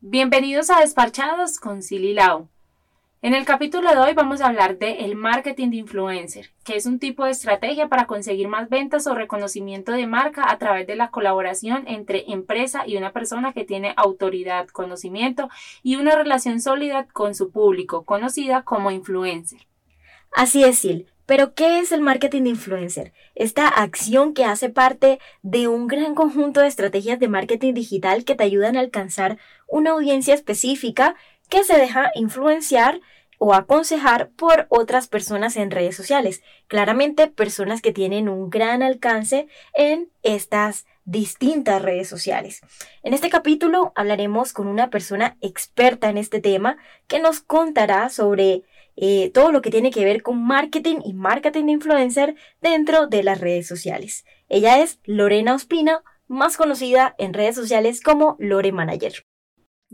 Bienvenidos a Despachados con Silly Lau. En el capítulo de hoy vamos a hablar de el marketing de influencer, que es un tipo de estrategia para conseguir más ventas o reconocimiento de marca a través de la colaboración entre empresa y una persona que tiene autoridad, conocimiento y una relación sólida con su público, conocida como influencer. Así es, Sil. Pero, ¿qué es el marketing de influencer? Esta acción que hace parte de un gran conjunto de estrategias de marketing digital que te ayudan a alcanzar una audiencia específica que se deja influenciar o aconsejar por otras personas en redes sociales. Claramente personas que tienen un gran alcance en estas distintas redes sociales. En este capítulo hablaremos con una persona experta en este tema que nos contará sobre eh, todo lo que tiene que ver con marketing y marketing de influencer dentro de las redes sociales. Ella es Lorena Ospina, más conocida en redes sociales como Lore Manager.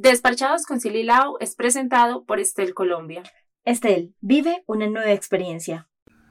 Despachados con Silly Lau es presentado por Estel Colombia. Estel, vive una nueva experiencia.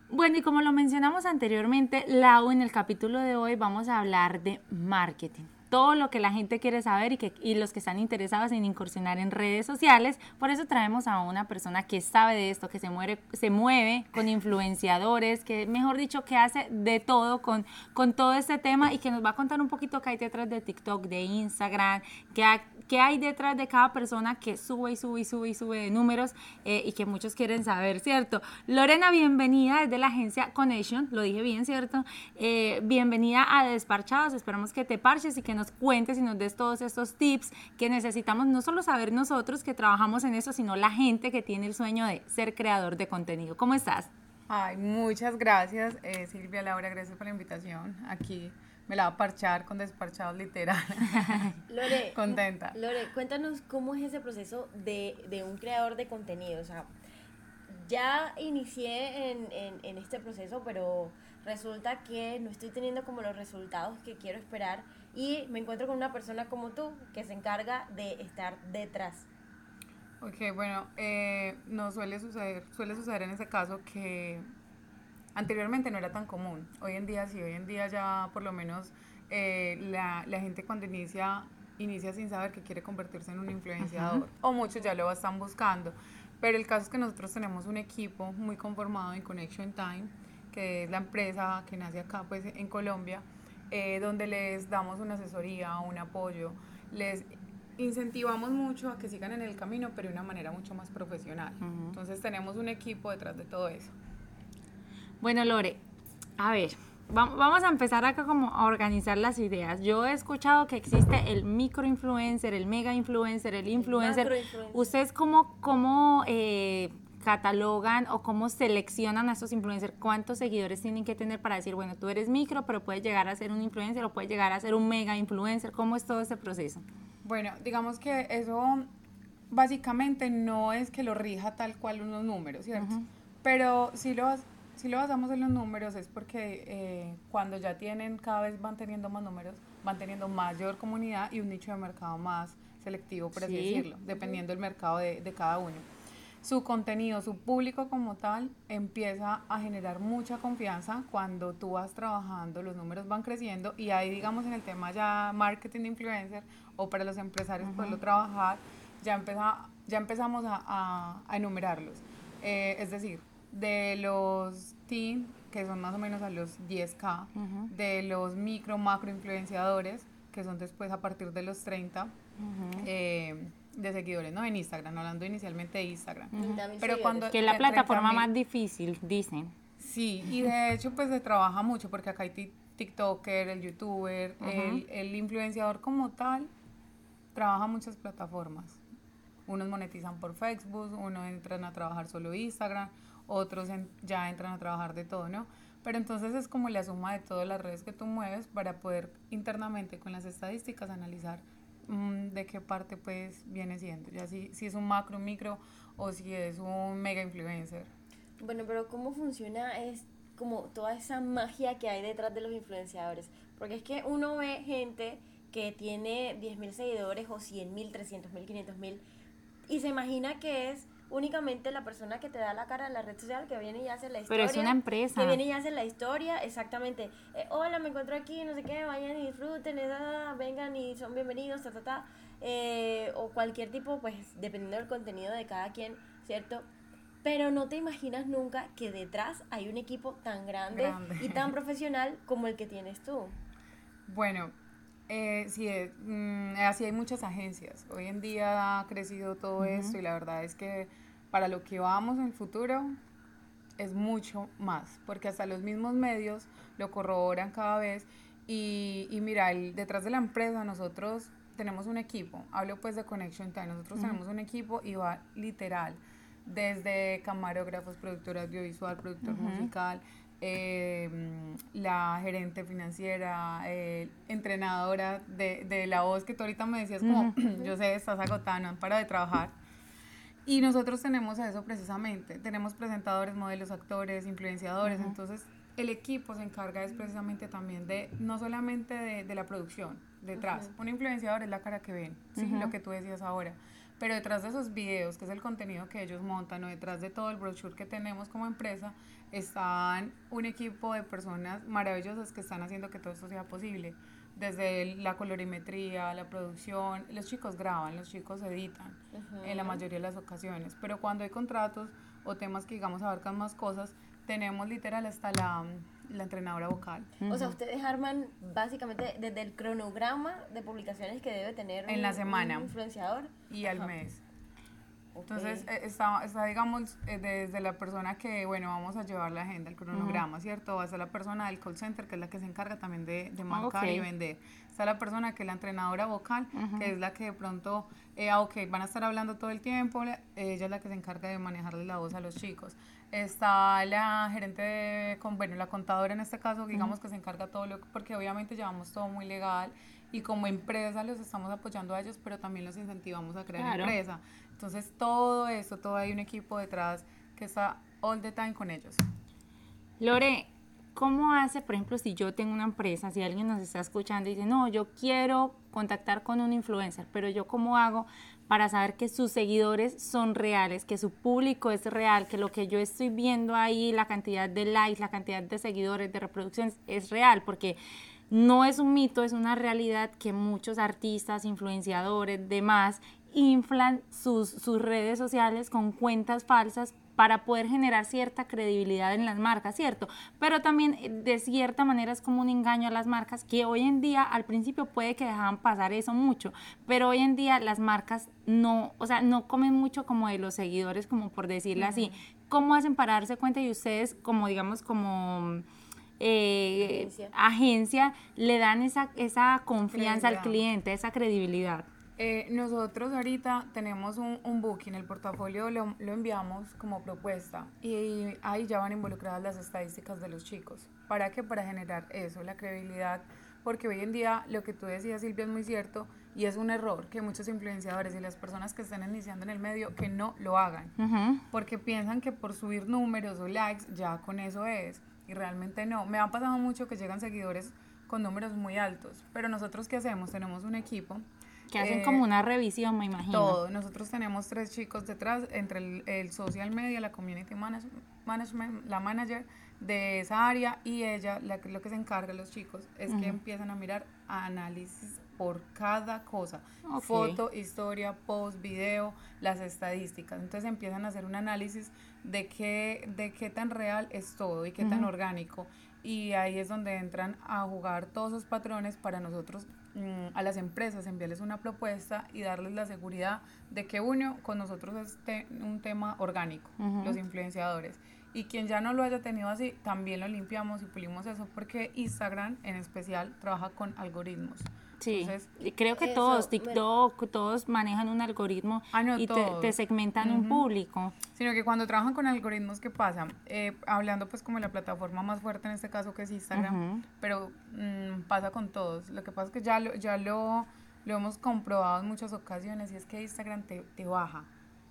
Bueno, y como lo mencionamos anteriormente, Lau, en el capítulo de hoy vamos a hablar de marketing todo lo que la gente quiere saber y, que, y los que están interesados en incursionar en redes sociales. Por eso traemos a una persona que sabe de esto, que se, mueve, se mueve con influenciadores, que mejor dicho, que hace de todo con, con todo este tema y que nos va a contar un poquito qué hay detrás de TikTok, de Instagram, qué hay, qué hay detrás de cada persona que sube y sube y sube y sube de números eh, y que muchos quieren saber, ¿cierto? Lorena, bienvenida desde la agencia Connection, lo dije bien, ¿cierto? Eh, bienvenida a Desparchados, esperamos que te parches y que nos cuentes y nos des todos estos tips que necesitamos no solo saber nosotros que trabajamos en eso, sino la gente que tiene el sueño de ser creador de contenido. ¿Cómo estás? Ay, muchas gracias, eh, Silvia, Laura, gracias por la invitación. Aquí me la va a parchar con desparchados literal. Lore, contenta. Lore, cuéntanos cómo es ese proceso de, de un creador de contenido. O sea, ya inicié en, en, en este proceso, pero resulta que no estoy teniendo como los resultados que quiero esperar y me encuentro con una persona como tú que se encarga de estar detrás. Ok, bueno, eh, no suele suceder, suele suceder en ese caso que anteriormente no era tan común. Hoy en día sí, hoy en día ya por lo menos eh, la, la, gente cuando inicia, inicia sin saber que quiere convertirse en un influenciador, o muchos ya lo están buscando. Pero el caso es que nosotros tenemos un equipo muy conformado en Connection Time, que es la empresa que nace acá pues, en Colombia, eh, donde les damos una asesoría, un apoyo, les incentivamos mucho a que sigan en el camino, pero de una manera mucho más profesional. Entonces tenemos un equipo detrás de todo eso. Bueno, Lore, a ver, vamos a empezar acá como a organizar las ideas. Yo he escuchado que existe el microinfluencer, el mega influencer, el influencer. ¿Ustedes cómo, cómo eh, catalogan o cómo seleccionan a estos influencers, cuántos seguidores tienen que tener para decir, bueno, tú eres micro, pero puedes llegar a ser un influencer o puedes llegar a ser un mega influencer. ¿Cómo es todo ese proceso? Bueno, digamos que eso básicamente no es que lo rija tal cual unos números, ¿cierto? Pero si lo, si lo basamos en los números es porque eh, cuando ya tienen, cada vez van teniendo más números, van teniendo mayor comunidad y un nicho de mercado más selectivo, por así decirlo, dependiendo del mercado de, de cada uno su contenido, su público como tal, empieza a generar mucha confianza cuando tú vas trabajando, los números van creciendo y ahí digamos en el tema ya marketing de influencer o para los empresarios poderlo trabajar, ya, ya empezamos a, a, enumerarlos. Eh, es decir, de los team, que son más o menos a los 10K, de los micro, macro influenciadores, que son después a partir de los 30, de seguidores, ¿no? En Instagram, hablando inicialmente de Instagram. Pero cuando que es la plataforma más difícil, dicen. Sí, y de hecho pues se trabaja mucho porque acá hay TikToker, el YouTuber, el, el, influenciador como tal, trabaja muchas plataformas. Unos monetizan por Facebook, unos entran a trabajar solo Instagram, otros ya entran a trabajar de todo, ¿no? Pero entonces es como la suma de todas las redes que tú mueves para poder internamente con las estadísticas analizar Mm, de qué parte pues viene siendo, ya si, si es un macro, micro o si es un mega influencer. Bueno, pero ¿cómo funciona es como toda esa magia que hay detrás de los influenciadores? Porque es que uno ve gente que tiene 10.000 seguidores o 100.000, 300.000, 500.000 y se imagina que es únicamente la persona que te da la cara en la red social, que viene y hace la historia. Pero es una empresa. Que viene y hace la historia, exactamente. Eh, hola, me encuentro aquí, no sé qué, vayan y disfruten, esa, vengan y son bienvenidos, ta, ta, ta. Eh, o cualquier tipo, pues dependiendo del contenido de cada quien, ¿cierto? Pero no te imaginas nunca que detrás hay un equipo tan grande, Grande. y tan profesional como el que tienes tú. Bueno, eh, sí, eh, mm, así hay muchas agencias. Hoy en día ha crecido todo esto y la verdad es que para lo que vamos en el futuro es mucho más, porque hasta los mismos medios lo corroboran cada vez. Y, y mira, el- detrás de la empresa nosotros tenemos un equipo, hablo pues de Connection Time, nosotros tenemos un equipo y va literal, desde camarógrafos, productor audiovisual, productor musical, eh, la gerente financiera, eh, entrenadora de, de la voz que tú ahorita me decías como, yo sé, estás agotada, no para de trabajar. Y nosotros tenemos eso precisamente, tenemos presentadores, modelos, actores, influenciadores, entonces el equipo se encarga es precisamente también de, no solamente de, de la producción, detrás, un influenciador es la cara que ven, ¿sí? lo que tú decías ahora, pero detrás de esos videos, que es el contenido que ellos montan, o detrás de todo el brochure que tenemos como empresa, están un equipo de personas maravillosas que están haciendo que todo esto sea posible. Desde la colorimetría, la producción, los chicos graban, los chicos editan en la mayoría de las ocasiones, pero cuando hay contratos o temas que digamos abarcan más cosas, tenemos literal hasta la, la entrenadora vocal. O sea, ustedes arman básicamente desde el cronograma de publicaciones que debe tener En un- la semana. un influenciador. y al Ajá. mes. Ok. Entonces, eh, está, está, digamos, eh, desde la persona que, bueno, vamos a llevar la agenda, el cronograma, ¿cierto? Hasta la persona del call center, que es la que se encarga también de, de marcar y Ok. vender. Está la persona que es la entrenadora vocal, que es la que de pronto, eh, ah, ok, van a estar hablando todo el tiempo, ella es la que se encarga de manejarle la voz a los chicos. Está la gerente, de, con, bueno, la contadora en este caso, digamos que se encarga todo lo, porque obviamente llevamos todo muy legal y como empresa los estamos apoyando a ellos, pero también los incentivamos a crear Claro. empresa. Entonces todo esto, todo hay un equipo detrás que está all the time con ellos. Lore, ¿cómo hace, por ejemplo, si yo tengo una empresa, si alguien nos está escuchando y dice, no, yo quiero contactar con un influencer, pero yo cómo hago para saber que sus seguidores son reales, que su público es real, que lo que yo estoy viendo ahí, la cantidad de likes, la cantidad de seguidores, de reproducciones, es real, porque no es un mito, es una realidad que muchos artistas, influenciadores, demás, inflan sus, redes sociales con cuentas falsas para poder generar cierta credibilidad en las marcas, ¿cierto? Pero también eh, de cierta manera es como un engaño a las marcas que hoy en día al principio puede que dejaban pasar eso mucho, pero hoy en día las marcas no, o sea, no comen mucho como de los seguidores, como por decirlo así. ¿Cómo hacen para darse cuenta y ustedes como digamos como eh, Agencia. agencia le dan esa, esa confianza al cliente, esa credibilidad? Eh, nosotros ahorita tenemos un, un booking, el portafolio lo, lo enviamos como propuesta y ahí ya van involucradas las estadísticas de los chicos. ¿Para qué? Para generar eso, la credibilidad, porque hoy en día lo que tú decías Silvia es muy cierto y es un error que muchos influenciadores y las personas que están iniciando en el medio que no lo hagan. Ujú. porque piensan que por subir números o likes ya con eso es y realmente no. Me ha pasado mucho que llegan seguidores con números muy altos, pero nosotros qué hacemos? Tenemos un equipo Que hacen eh, como una revisión, me imagino. todo. Nosotros tenemos tres chicos detrás, entre el, el social media, la community manage- management, la manager de esa área y ella, la, lo que se encarga los chicos, es que empiezan a mirar análisis por cada cosa. Foto, historia, post, video, las estadísticas. Entonces empiezan a hacer un análisis de qué, de qué tan real es todo y qué tan orgánico. Y ahí es donde entran a jugar todos esos patrones para nosotros, mm, a las empresas, enviarles una propuesta y darles la seguridad de que uno con nosotros es te- un tema orgánico, los influenciadores. Y quien ya no lo haya tenido así, también lo limpiamos y pulimos eso porque Instagram en especial trabaja con algoritmos. Sí, Entonces, creo que Eso, todos. TikTok, todos manejan un algoritmo Ah, no, y te, te segmentan un público. Sino que cuando trabajan con algoritmos, ¿qué pasa? Eh, hablando pues como la plataforma más fuerte en este caso que es Instagram, pero mm, pasa con todos. Lo que pasa es que ya lo, ya lo, lo hemos comprobado en muchas ocasiones y es que Instagram te, te baja.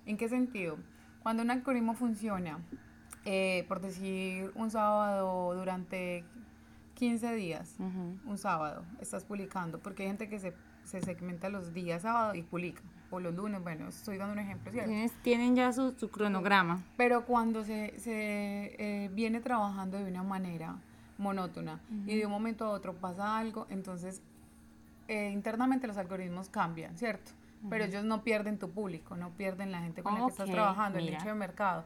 ¿En qué sentido? Cuando un algoritmo funciona, eh, por decir un sábado durante 15 días, un sábado, estás publicando, porque hay gente que se, se segmenta los días sábado y publica, o los lunes, bueno, estoy dando un ejemplo, ¿cierto? Tienes- tienen ya su, su cronograma. Pero cuando se, se eh, viene trabajando de una manera monótona y de un momento a otro pasa algo, entonces eh, internamente los algoritmos cambian, ¿cierto? Pero ellos no pierden tu público, no pierden la gente con la que estás trabajando, el nicho de mercado.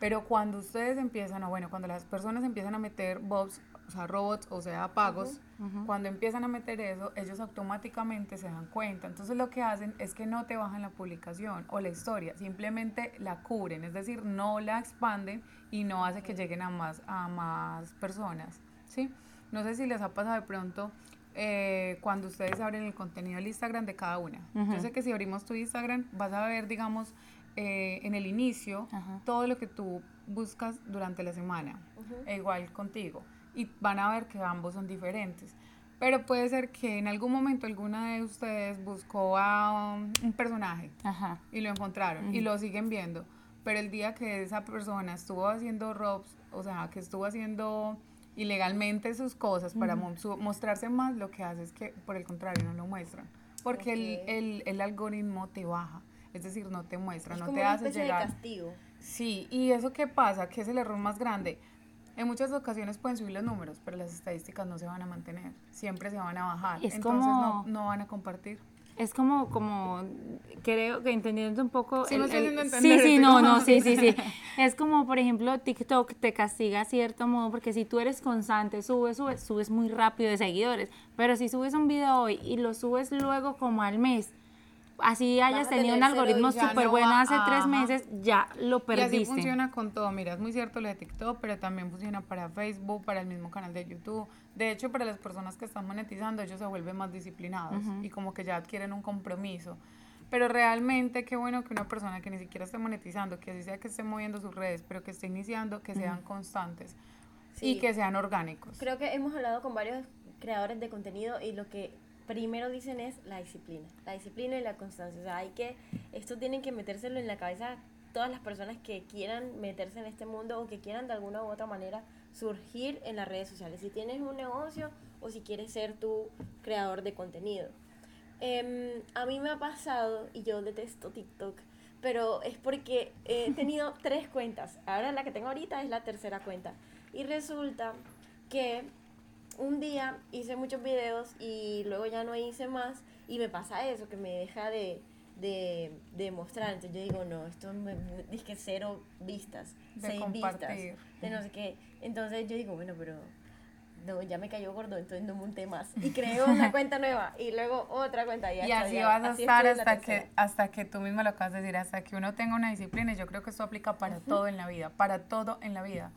Pero cuando ustedes empiezan, o bueno, cuando las personas empiezan a meter bots, o sea, robots, o sea, pagos, cuando empiezan a meter eso, ellos automáticamente se dan cuenta. Entonces lo que hacen es que no te bajan la publicación o la historia, simplemente la cubren, es decir, no la expanden y no hace que lleguen a más, a más personas, ¿sí? No sé si les ha pasado de pronto eh, cuando ustedes abren el contenido del Instagram de cada una. Yo sé que si abrimos tu Instagram vas a ver, digamos, eh, en el inicio todo lo que tú buscas durante la semana, e igual contigo. Y van a ver que ambos son diferentes. Pero puede ser que en algún momento alguna de ustedes buscó a un personaje Ajá. y lo encontraron y lo siguen viendo. Pero el día que esa persona estuvo haciendo robs, o sea, que estuvo haciendo ilegalmente sus cosas para mo- su- mostrarse más, lo que hace es que, por el contrario, no lo muestran. Porque el- Ok. el, el algoritmo te baja, es decir, no te muestra, Es no como te una hace llegar. de castigo. Sí, y eso qué pasa, que es el error más grande. En muchas ocasiones pueden subir los números, pero las estadísticas no se van a mantener, siempre se van a bajar. Es Entonces como- no, no van a compartir. Es como, como, creo que entendiendo un poco... Sí, sí, no, no, sí, sí, sí. Es como, por ejemplo, TikTok te castiga a cierto modo porque si tú eres constante, subes, subes, subes muy rápido de seguidores. Pero si subes un video hoy y lo subes luego como al mes, así hayas tenido un algoritmo y súper no bueno hace tres meses, ya lo Y así perdiste. funciona con todo. Mira, es muy cierto lo de TikTok, pero también funciona para Facebook, para el mismo canal de YouTube. De hecho, para las personas que están monetizando, ellos se vuelven más disciplinados y como que ya adquieren un compromiso. Pero realmente, qué bueno que una persona que ni siquiera esté monetizando, que así sea que esté moviendo sus redes, pero que esté iniciando, que sean constantes y Sí. que sean orgánicos. Creo que hemos hablado con varios creadores de contenido y lo que primero dicen es la disciplina. La disciplina y la constancia. O sea, hay que, esto tienen que metérselo en la cabeza todas las personas que quieran meterse en este mundo o que quieran de alguna u otra manera surgir en las redes sociales. Si tienes un negocio o si quieres ser tu creador de contenido. Em, a mí me ha pasado, y yo detesto TikTok, pero es porque he tenido tres cuentas. Ahora la que tengo ahorita es la tercera cuenta. Y resulta que un día hice muchos videos y luego ya no hice más y me pasa eso, que me deja de, de, de mostrar. Entonces yo digo, no, esto me, es que cero vistas, De seis compartir. vistas, de no sé qué. Entonces yo digo, bueno, pero no, ya me cayó gordo, entonces no monté más. Y creo una cuenta nueva y luego otra cuenta. Y, Y así ya- vas a así estar hasta que, hasta que tú mismo lo acabas de decir, hasta que uno tenga una disciplina. Y yo creo que esto aplica para todo en la vida, para todo en la vida.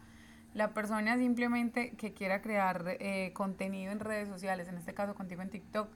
La persona simplemente que quiera crear eh, contenido en redes sociales, en este caso contigo en TikTok,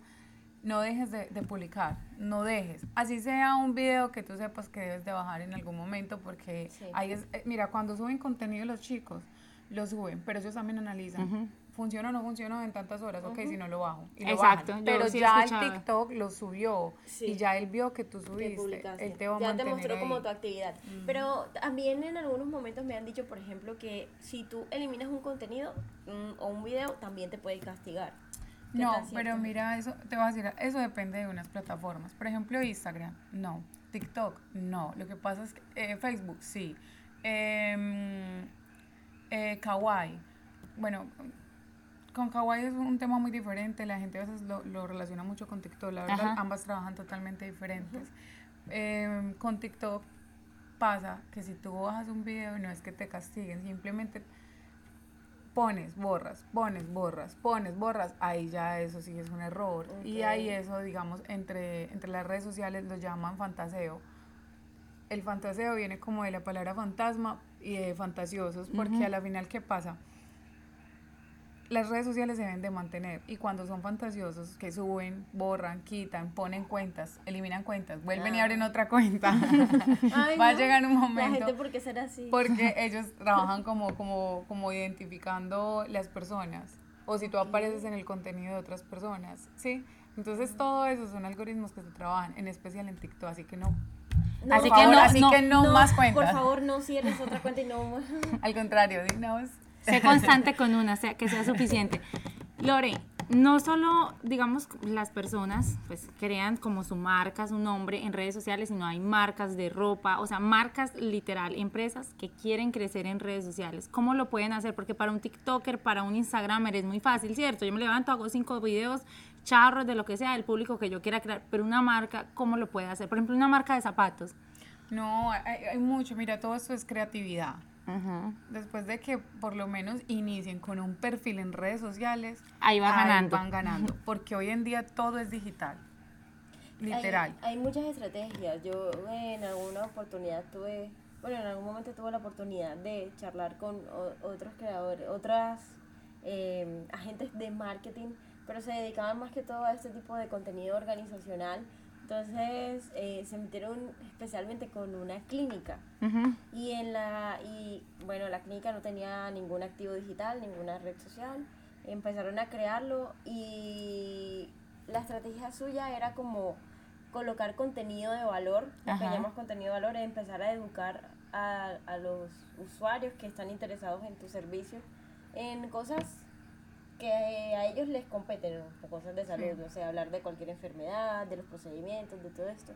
no dejes de, de publicar, no dejes. Así sea un video que tú sepas que debes de bajar en algún momento, porque Sí. ahí es, eh, mira, cuando suben contenido los chicos, lo suben, pero ellos también analizan. ¿Funciona o no funciona en tantas horas? Ok, si no lo bajo. Y lo Exacto, bajan. Pero sí ya el. TikTok lo subió Sí. y ya él vio que tú subiste. Él te va a ya te mostró ahí. como tu actividad. Pero también en algunos momentos me han dicho, por ejemplo, que si tú eliminas un contenido o un video, también te puede castigar. ¿Qué No, pero mira, eso te voy a decir, eso depende de unas plataformas. Por ejemplo, Instagram, no. TikTok, no. Lo que pasa es que eh, Facebook, sí. Em, eh, Kawaii, bueno, con Kawaii es un tema muy diferente. La gente a veces lo, lo relaciona mucho con TikTok. La verdad, Ajá. ambas trabajan totalmente diferentes. Em, con TikTok pasa que si tú bajas un video, no es que te castiguen, simplemente pones, borras, pones, borras, pones, borras, ahí ya eso sí es un error. Y Ok. ahí eso, digamos, entre, entre las redes sociales lo llaman fantaseo. El fantaseo viene como de la palabra fantasma y de fantasiosos, porque a la final, ¿qué pasa? Las redes sociales se deben de mantener y cuando son fantasiosos, que suben, borran, quitan, ponen cuentas, eliminan cuentas, vuelven y Ah. abren otra cuenta, Ay, va a no. llegar un La momento gente, ¿por qué será así? porque ellos trabajan como, como, como identificando las personas. O si tú apareces en el contenido de otras personas, ¿sí? Entonces todo eso son algoritmos que se trabajan, en especial en TikTok, así que no. No, Así Por que favor, no, así que no, más cuentas. Por favor, no cierres otra cuenta y no... Al contrario, digamos. Sé constante con una, sea, que sea suficiente. Lore, no solo, digamos, las personas pues crean como su marca, su nombre en redes sociales, sino hay marcas de ropa, o sea, marcas literal, empresas que quieren crecer en redes sociales. ¿Cómo lo pueden hacer? Porque para un TikToker, para un Instagramer es muy fácil, ¿cierto? Yo me levanto, hago cinco videos, charros de lo que sea, del público que yo quiera crear, pero una marca, ¿cómo lo puede hacer? Por ejemplo, una marca de zapatos. No, hay, hay mucho, mira, todo esto es creatividad. Después de que por lo menos inicien con un perfil en redes sociales, ahí, va ganando. van ganando, porque hoy en día todo es digital, literal. Hay, muchas estrategias. Yo en alguna oportunidad tuve, bueno, en algún momento tuve la oportunidad de charlar con otros creadores, otras eh, agentes de marketing, pero se dedicaban más que todo a este tipo de contenido organizacional entonces eh, se metieron especialmente con una clínica. Y en la y bueno, la clínica no tenía ningún activo digital, ninguna red social. Empezaron a crearlo y la estrategia suya era como colocar contenido de valor, lo que llamamos contenido de valor, es empezar a educar a, a los usuarios que están interesados en tu servicio en cosas que a ellos les competen cosas de salud, o sea, hablar de cualquier enfermedad, de los procedimientos, de todo esto.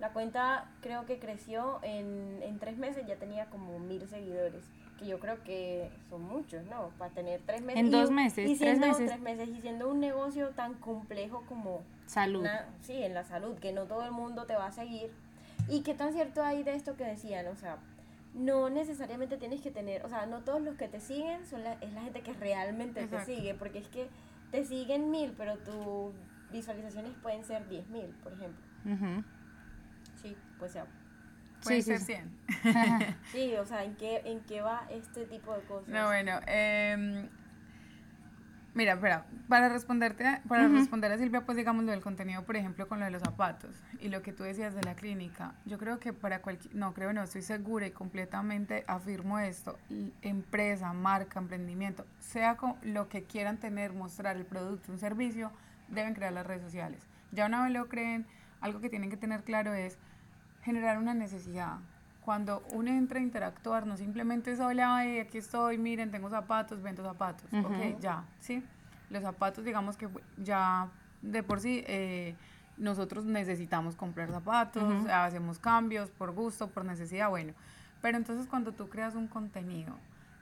La cuenta creo que creció en, en tres meses, ya tenía como mil seguidores, que yo creo que son muchos, ¿no? Para tener tres meses. En dos meses, y tres meses. tres meses. Y siendo un negocio tan complejo como... Salud. sí, en la salud, que no todo el mundo te va a seguir. ¿Y qué tan cierto hay de esto que decían? O sea, no necesariamente tienes que tener, o sea, no todos los que te siguen son la, es la gente que realmente te sigue, porque es que te siguen mil, pero tus visualizaciones pueden ser diez mil, por ejemplo. Sí, pues sea. Puede ser cien. sí, o sea, ¿en qué, ¿en qué va este tipo de cosas? No, bueno, eh, Mira, espera, para responderte, para responder a Silvia, pues digamos lo del contenido, por ejemplo, con lo de los zapatos y lo que tú decías de la clínica, yo creo que para cualquier, no creo, no, estoy segura y completamente afirmo esto, empresa, marca, emprendimiento, sea con lo que quieran tener, mostrar el producto, un servicio, deben crear las redes sociales. Ya una vez lo creen, algo que tienen que tener claro es generar una necesidad, cuando uno entra a interactuar, no simplemente es, hola, aquí estoy, miren, tengo zapatos, vendo zapatos, ok, ya, ¿sí? Los zapatos, digamos que ya de por sí, eh, nosotros necesitamos comprar zapatos, hacemos cambios por gusto, por necesidad, bueno, pero entonces cuando tú creas un contenido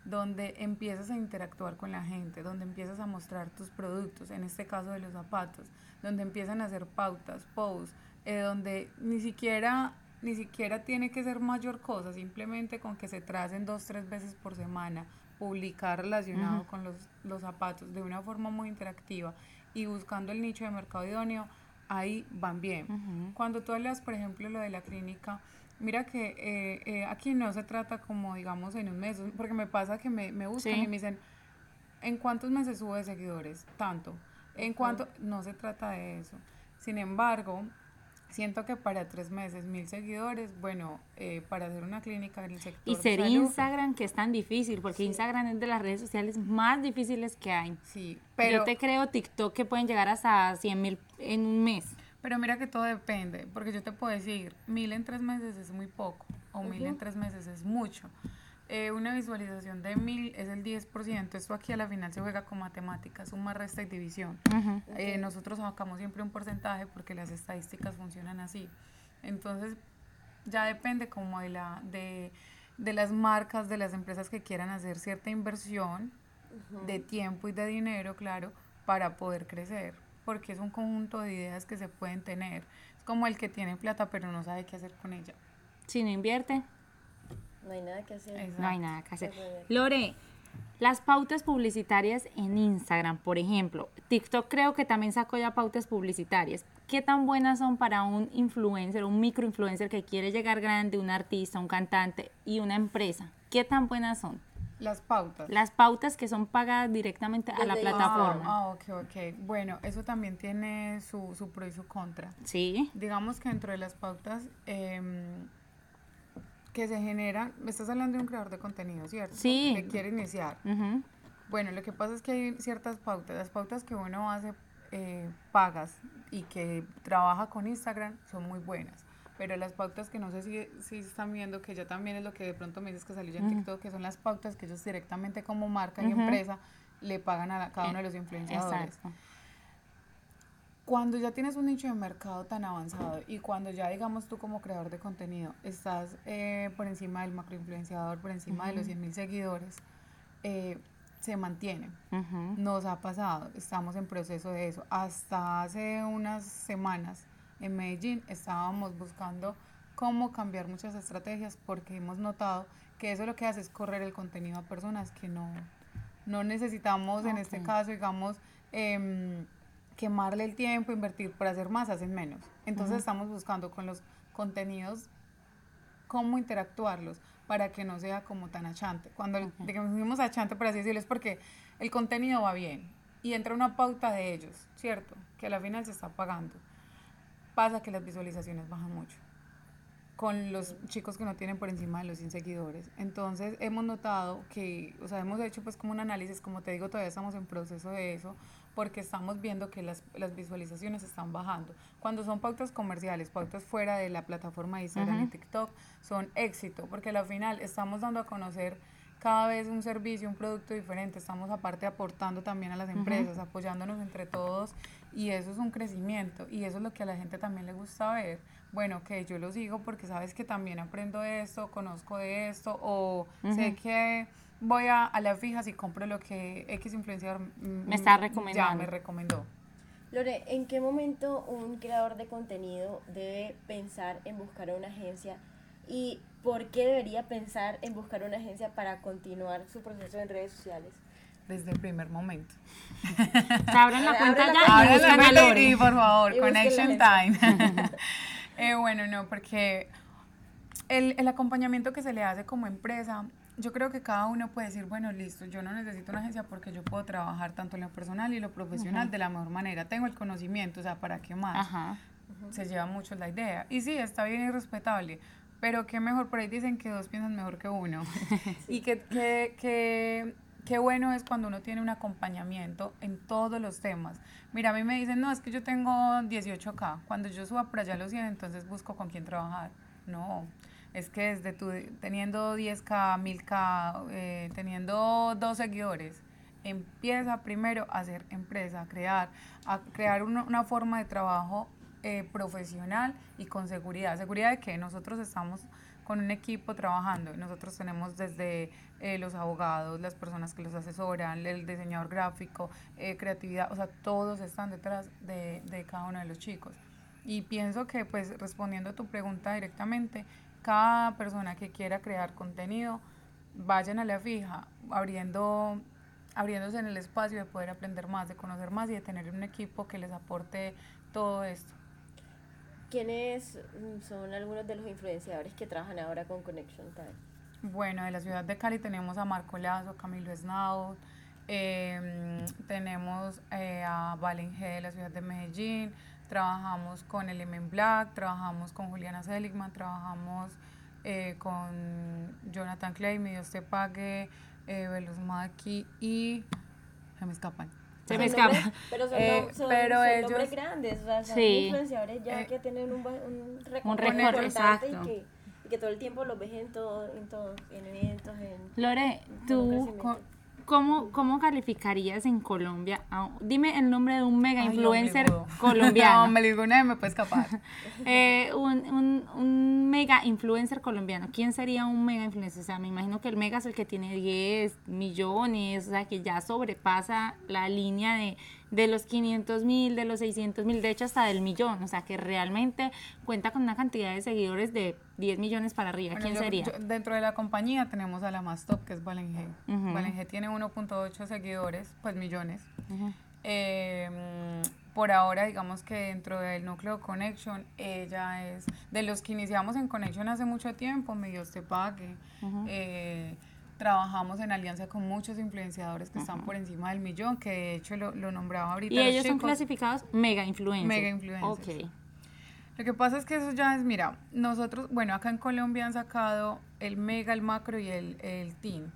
donde empiezas a interactuar con la gente, donde empiezas a mostrar tus productos, en este caso de los zapatos, donde empiezan a hacer pautas, posts, eh, donde ni siquiera ni siquiera tiene que ser mayor cosa, simplemente con que se tracen dos, tres veces por semana, publicar relacionado con los, los, zapatos de una forma muy interactiva y buscando el nicho de mercado idóneo, ahí van bien. Cuando tú hablas, por ejemplo, lo de la clínica, mira que eh, eh, aquí no se trata como, digamos, en un mes, porque me pasa que me, me buscan y me dicen, ¿en cuántos meses sube seguidores? Tanto. En cuánto, no se trata de eso. Sin embargo, Siento que para tres meses, mil seguidores, bueno, eh, para hacer una clínica en el sector. Y ser Instagram, que es tan difícil, porque Instagram es de las redes sociales más difíciles que hay. Sí, pero. Yo te creo TikTok que pueden llegar hasta 100 mil en un mes. Pero mira que todo depende, porque yo te puedo decir, mil en tres meses es muy poco, o mil en tres meses es mucho. Eh, una visualización de mil es el 10%. Esto aquí a la final se juega con matemáticas, suma, resta y división. Eh, nosotros sacamos siempre un porcentaje porque las estadísticas funcionan así. Entonces, ya depende como de, la, de, de las marcas, de las empresas que quieran hacer cierta inversión de tiempo y de dinero, claro, para poder crecer. Porque es un conjunto de ideas que se pueden tener. Es como el que tiene plata pero no sabe qué hacer con ella. Si no invierte, no hay nada que hacer. No hay nada que hacer. Lore, las pautas publicitarias en Instagram, por ejemplo, TikTok creo que también sacó ya pautas publicitarias. ¿Qué tan buenas son para un influencer, un microinfluencer que quiere llegar grande, un artista, un cantante y una empresa? ¿Qué tan buenas son? Las pautas. Las pautas que son pagadas directamente a la plataforma. Ah, ok, ok. Bueno, eso también tiene su, su pro y su contra. Sí. Digamos que dentro de las pautas... Eh, que se genera, me estás hablando de un creador de contenido, ¿cierto? Sí. Que quiere iniciar. Bueno, lo que pasa es que hay ciertas pautas, las pautas que uno hace eh, pagas y que trabaja con Instagram son muy buenas, pero las pautas que no sé si, si están viendo, que ya también es lo que de pronto me dices que salió ya en TikTok, que son las pautas que ellos directamente como marca y empresa le pagan a cada uno de los influenciadores. Exacto. Cuando ya tienes un nicho de mercado tan avanzado y cuando ya, digamos, tú como creador de contenido estás eh, por encima del macroinfluenciador, por encima de los 100 mil seguidores, eh, se mantienen. Nos ha pasado, estamos en proceso de eso. Hasta hace unas semanas en Medellín estábamos buscando cómo cambiar muchas estrategias porque hemos notado que eso lo que hace es correr el contenido a personas que no, no necesitamos, en este caso, digamos, eh, quemarle el tiempo, invertir para hacer más, hacen menos. Entonces estamos buscando con los contenidos cómo interactuarlos para que no sea como tan achante. Cuando decimos achante, por así decirlo, es porque el contenido va bien y entra una pauta de ellos, ¿cierto? Que a la final se está pagando. Pasa que las visualizaciones bajan mucho con los chicos que no tienen por encima de los 100 seguidores. Entonces hemos notado que, o sea, hemos hecho pues como un análisis, como te digo, todavía estamos en proceso de eso, porque estamos viendo que las, las visualizaciones están bajando. Cuando son pautas comerciales, pautas fuera de la plataforma de Instagram y TikTok, son éxito, porque al final estamos dando a conocer cada vez un servicio, un producto diferente, estamos aparte aportando también a las empresas, apoyándonos entre todos y eso es un crecimiento. Y eso es lo que a la gente también le gusta ver. Bueno, que yo lo sigo porque sabes que también aprendo esto, conozco de esto o sé que voy a, a las fijas y compro lo que X influenciador me está recomendando. Ya me recomendó. Lore, ¿en qué momento un creador de contenido debe pensar en buscar una agencia y por qué debería pensar en buscar una agencia para continuar su proceso en redes sociales? Desde el primer momento. Se abren la cuenta ya y por favor, Connection Time. eh, bueno, no, porque el, el acompañamiento que se le hace como empresa yo creo que cada uno puede decir, bueno, listo, yo no necesito una agencia porque yo puedo trabajar tanto en lo personal y lo profesional de la mejor manera. Tengo el conocimiento, o sea, ¿para qué más? Se lleva mucho la idea. Y sí, está bien y respetable, pero qué mejor, por ahí dicen que dos piensan mejor que uno. y que, que, que, qué bueno es cuando uno tiene un acompañamiento en todos los temas. Mira, a mí me dicen, no, es que yo tengo 18K. Cuando yo suba por allá los 100, entonces busco con quién trabajar. No, es que desde teniendo 10K, 1000K, eh, teniendo dos seguidores, empieza primero a hacer empresa, a crear, a crear una, una forma de trabajo eh, profesional y con seguridad. Seguridad de que nosotros estamos con un equipo trabajando. Nosotros tenemos desde eh, los abogados, las personas que los asesoran, el diseñador gráfico, creatividad, o sea, todos están detrás de, de cada uno de los chicos. Y pienso que, pues, respondiendo a tu pregunta directamente, cada persona que quiera crear contenido, vayan a la fija, abriendo, abriéndose en el espacio de poder aprender más, de conocer más y de tener un equipo que les aporte todo esto. ¿Quiénes son algunos de los influenciadores que trabajan ahora con Connection Time? Bueno, de la ciudad de Cali tenemos a Marco Lazo, Camilo Esnao, em, tenemos eh, a Valen G de la ciudad de Medellín, trabajamos con Element Black, trabajamos con Juliana Seligman, trabajamos eh, con Jonathan Clay, Mi Dios te pague, eh, Maki y se me escapan. Se me escapan. Pero son, eh, son, pero son ellos, nombres grandes, o sea, son sí. influenciadores ya eh, que tienen un, un récord, un récord exacto. Y que, y que todo el tiempo los ves en todo, en todo, en eventos, en... Lore, tú, ¿Cómo, ¿Cómo calificarías en Colombia? dime el nombre de un mega influencer colombiano. no, me digo una me puede escapar. eh, un, un, un, mega influencer colombiano. ¿Quién sería un mega influencer? O sea, me imagino que el mega es el que tiene 10 millones, o sea, que ya sobrepasa la línea de de los 500 mil, de los 600 mil, de hecho hasta del millón, o sea que realmente cuenta con una cantidad de seguidores de 10 millones para arriba. ¿Quién sería? dentro de la compañía tenemos a la más top, que es Valen G. tiene 1.8 seguidores, pues millones. Em, por ahora, digamos que dentro del núcleo Connection, ella es de los que iniciamos en Connection hace mucho tiempo, medio te pague. Eh, trabajamos en alianza con muchos influenciadores que están por encima del millón, que de hecho lo, lo nombraba ahorita. Y ellos son clasificados mega influencers. Mega influencers. Ok. Lo que pasa es que eso ya es, mira, nosotros, bueno, acá en Colombia han sacado el mega, el macro y el, el teen.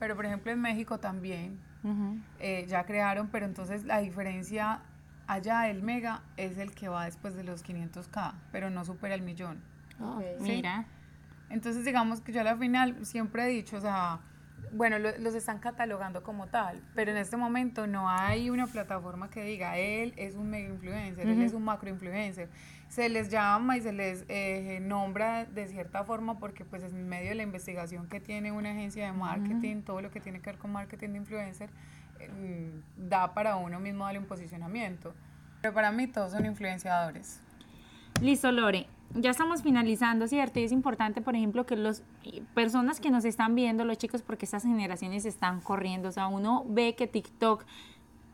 Pero por ejemplo en México también eh, ya crearon, pero entonces la diferencia allá del mega es el que va después de los 500k, pero no supera el millón. Oh, Mira. Entonces, digamos que yo a la final siempre he dicho, o sea, bueno, los están catalogando como tal, pero en este momento no hay una plataforma que diga, él es un mega influencer, él es un macro influencer. Se les llama y se les eh, nombra de cierta forma porque pues en medio de la investigación que tiene una agencia de marketing, todo lo que tiene que ver con marketing de influencer, mm, da para uno mismo darle un posicionamiento. Pero para mí todos son influenciadores. Listo, Lore ya estamos finalizando, ¿cierto? Y es importante, por ejemplo, que las personas que nos están viendo, los chicos, porque estas generaciones están corriendo, o sea, uno ve que TikTok,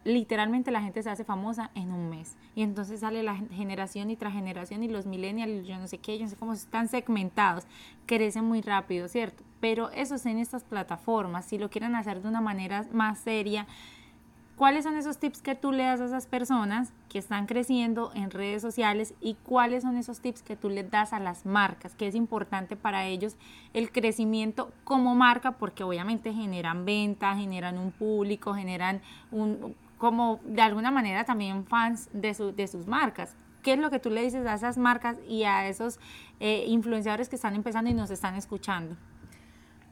literalmente la gente se hace famosa en un mes. Y entonces sale la generación y tras generación y los millennials, yo no sé qué, yo no sé cómo están segmentados, crecen muy rápido, ¿cierto? Pero eso es en estas plataformas, si lo quieren hacer de una manera más seria, ¿Cuáles son esos tips que tú le das a esas personas que están creciendo en redes sociales y cuáles son esos tips que tú le das a las marcas? Que es importante para ellos el crecimiento como marca porque obviamente generan venta, generan un público, generan un, como de alguna manera también fans de, de sus marcas. ¿Qué es lo que tú le dices a esas marcas y a esos eh, influenciadores que están empezando y nos están escuchando?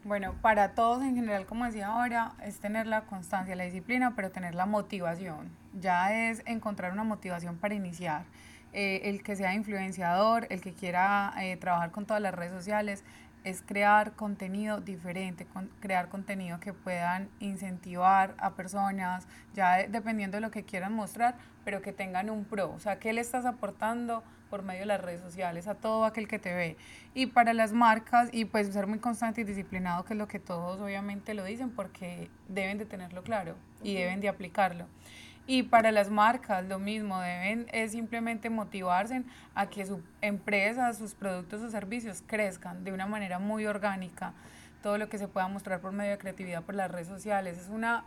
Bueno, para todos en general, como decía ahora, es tener la constancia, la disciplina, pero tener la motivación. Ya es encontrar una motivación para iniciar. Eh, el que sea influenciador, el que quiera eh, trabajar con todas las redes sociales, es crear contenido diferente, crear contenido que puedan incentivar a personas, ya dependiendo de lo que quieran mostrar, pero que tengan un pro. O sea, ¿qué le estás aportando por medio de las redes sociales a todo aquel que te ve? Y para las marcas, y pues ser muy constante y disciplinado, que es lo que todos obviamente lo dicen, porque deben de tenerlo claro y deben de aplicarlo. Y para las marcas lo mismo, deben es simplemente motivarse a que su empresa, sus productos o servicios crezcan de una manera muy orgánica. Todo lo que se pueda mostrar por medio de creatividad por las redes sociales. Es una,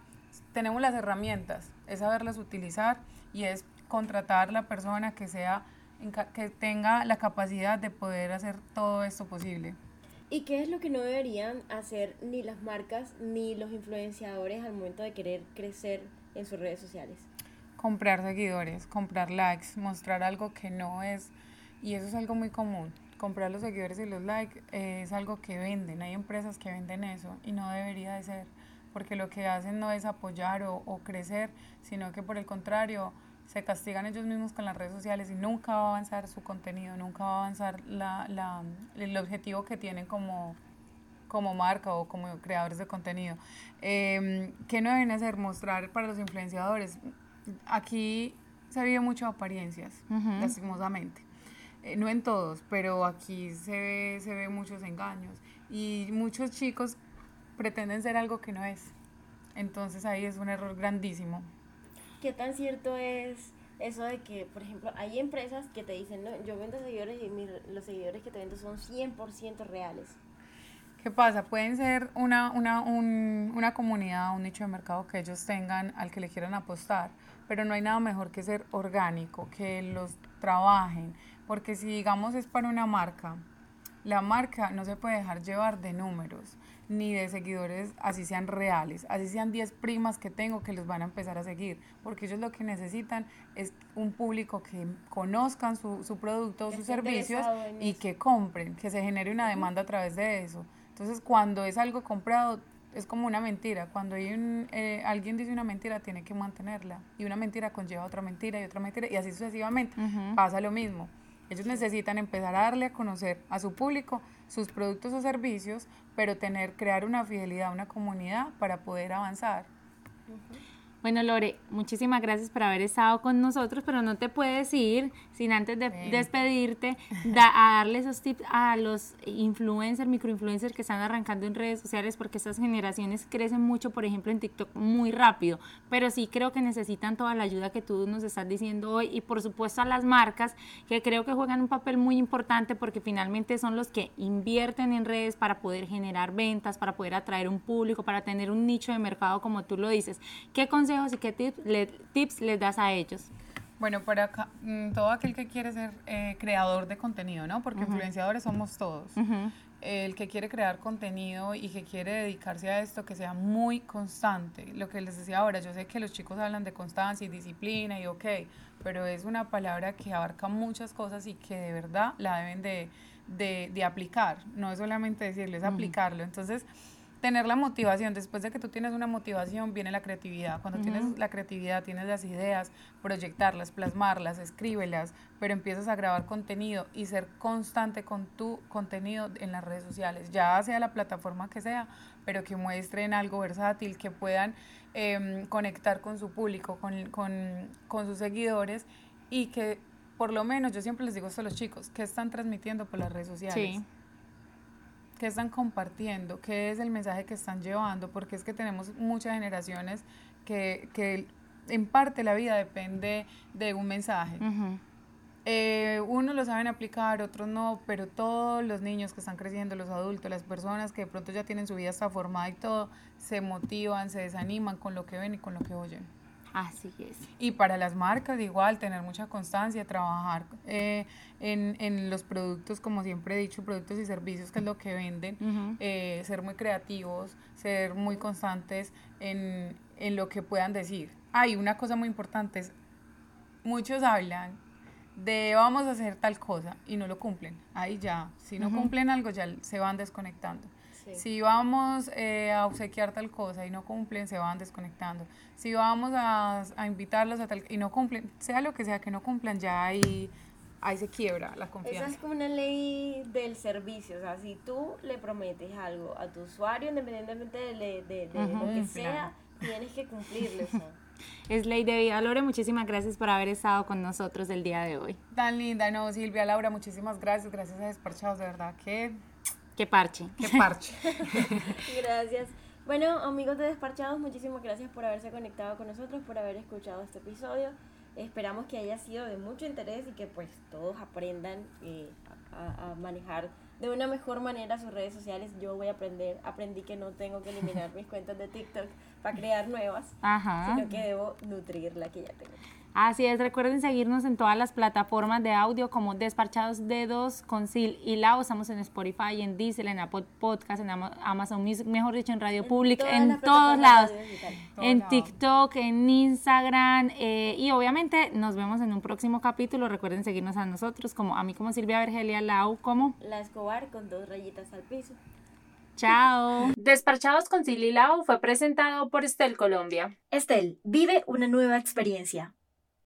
tenemos las herramientas, es saberlas utilizar y es contratar la persona que sea que tenga la capacidad de poder hacer todo esto posible. ¿Y qué es lo que no deberían hacer ni las marcas ni los influenciadores al momento de querer crecer en sus redes sociales? Comprar seguidores, comprar likes, mostrar algo que no es, y eso es algo muy común. Comprar los seguidores y los likes es algo que venden, hay empresas que venden eso y no debería de ser, porque lo que hacen no es apoyar o, o crecer, sino que por el contrario se castigan ellos mismos con las redes sociales y nunca va a avanzar su contenido, nunca va a avanzar la, la, el objetivo que tienen como, como marca o como creadores de contenido. Eh, ¿Qué no deben hacer? Mostrar para los influenciadores. Aquí se vive mucho apariencias, lastimosamente. Eh, no en todos, pero aquí se ve, se ve muchos engaños. Y muchos chicos pretenden ser algo que no es. Entonces ahí es un error grandísimo. ¿Qué tan cierto es eso de que, por ejemplo, hay empresas que te dicen, no, yo vendo seguidores y los seguidores que te vendo son 100% reales? ¿Qué pasa? Pueden ser una, una, un, una comunidad, un nicho de mercado que ellos tengan al que le quieran apostar, pero no hay nada mejor que ser orgánico, que los trabajen, porque si digamos es para una marca, la marca no se puede dejar llevar de números ni de seguidores así sean reales, así sean 10 primas que tengo que los van a empezar a seguir, porque ellos lo que necesitan es un público que conozcan su, su producto o sus servicios y que compren, que se genere una demanda a través de eso. Entonces, cuando es algo comprado, es como una mentira. Cuando hay un, eh, alguien dice una mentira, tiene que mantenerla. Y una mentira conlleva otra mentira y otra mentira, y así sucesivamente. Pasa lo mismo. Ellos necesitan empezar a darle a conocer a su público sus productos o servicios, pero tener, crear una fidelidad, una comunidad para poder avanzar. Bueno, Lore, muchísimas gracias por haber estado con nosotros, pero no te puedes ir sin antes de despedirte, a darle esos tips a los influencers, microinfluencers que están arrancando en redes sociales, porque estas generaciones crecen mucho, por ejemplo, en TikTok muy rápido, pero sí creo que necesitan toda la ayuda que tú nos estás diciendo hoy y por supuesto a las marcas que creo que juegan un papel muy importante porque finalmente son los que invierten en redes para poder generar ventas, para poder atraer un público, para tener un nicho de mercado como tú lo dices. ¿Qué consejos y qué tips, le, tips les das a ellos? Bueno, para mm, todo aquel que quiere ser eh, creador de contenido, ¿no? Porque influenciadores somos todos. El que quiere crear contenido y que quiere dedicarse a esto, que sea muy constante. Lo que les decía ahora, yo sé que los chicos hablan de constancia y disciplina y ok, pero es una palabra que abarca muchas cosas y que de verdad la deben de, de, de aplicar. No es solamente decirles, aplicarlo. Entonces, tener la motivación, después de que tú tienes una motivación, viene la creatividad. Cuando tienes la creatividad, tienes las ideas, proyectarlas, plasmarlas, escríbelas, pero empiezas a grabar contenido y ser constante con tu contenido en las redes sociales, ya sea la plataforma que sea, pero que muestren algo versátil, que puedan em, conectar con su público, con, con, con sus seguidores y que por lo menos yo siempre les digo esto a los chicos, que están transmitiendo por las redes sociales. Sí. ¿Qué están compartiendo? ¿Qué es el mensaje que están llevando? Porque es que tenemos muchas generaciones que, que en parte la vida depende de un mensaje. Eh, unos lo saben aplicar, otros no, pero todos los niños que están creciendo, los adultos, las personas que de pronto ya tienen su vida hasta formada y todo, se motivan, se desaniman con lo que ven y con lo que oyen. Así es. Y para las marcas igual, tener mucha constancia, trabajar eh, en, en los productos, como siempre he dicho, productos y servicios, que es lo que venden, eh, ser muy creativos, ser muy constantes en, en lo que puedan decir. Hay una cosa muy importante, es, muchos hablan de vamos a hacer tal cosa y no lo cumplen. Ahí ya, si no cumplen algo ya se van desconectando. Si vamos eh, a obsequiar tal cosa y no cumplen, se van desconectando. Si vamos a, a invitarlos a tal y no cumplen, sea lo que sea que no cumplan, ya ahí, ahí se quiebra la Esa confianza. es como una ley del servicio, o sea, si tú le prometes algo a tu usuario, independientemente de, de- de lo que sea, tienes que cumplirlo. o sea. Es Ley de Vida Lore, muchísimas gracias por haber estado con nosotros el día de hoy. Tan linda, no, Silvia, Laura, muchísimas gracias, gracias a Desparchados, de verdad, que, Qué parche. que parche. Gracias. Bueno, amigos de Desparchados, muchísimas gracias por haberse conectado con nosotros, por haber escuchado este episodio. Esperamos que haya sido de mucho interés y que pues todos aprendan eh, a manejar de una mejor manera sus redes sociales. Yo voy a aprender, aprendí que no tengo que eliminar mis cuentas de TikTok para crear nuevas, Ajá. sino que debo nutrir la que ya tengo. Así es, recuerden seguirnos en todas las plataformas de audio como Desparchados Dedos con Sil y Lau. Estamos en Spotify, en Diesel, en Apple Podcast, en Ama- Amazon Music, mejor dicho, en Radio Public, todas en las todos lados. En. TikTok, en Instagram eh, y obviamente nos vemos en un próximo capítulo. Recuerden seguirnos a nosotros como a mí como Silvia Vergelia, Lau como La Escobar con dos rayitas al piso. chao. Desparchados con Silly Lau fue presentado por Estel Colombia. Estel, vive una nueva experiencia.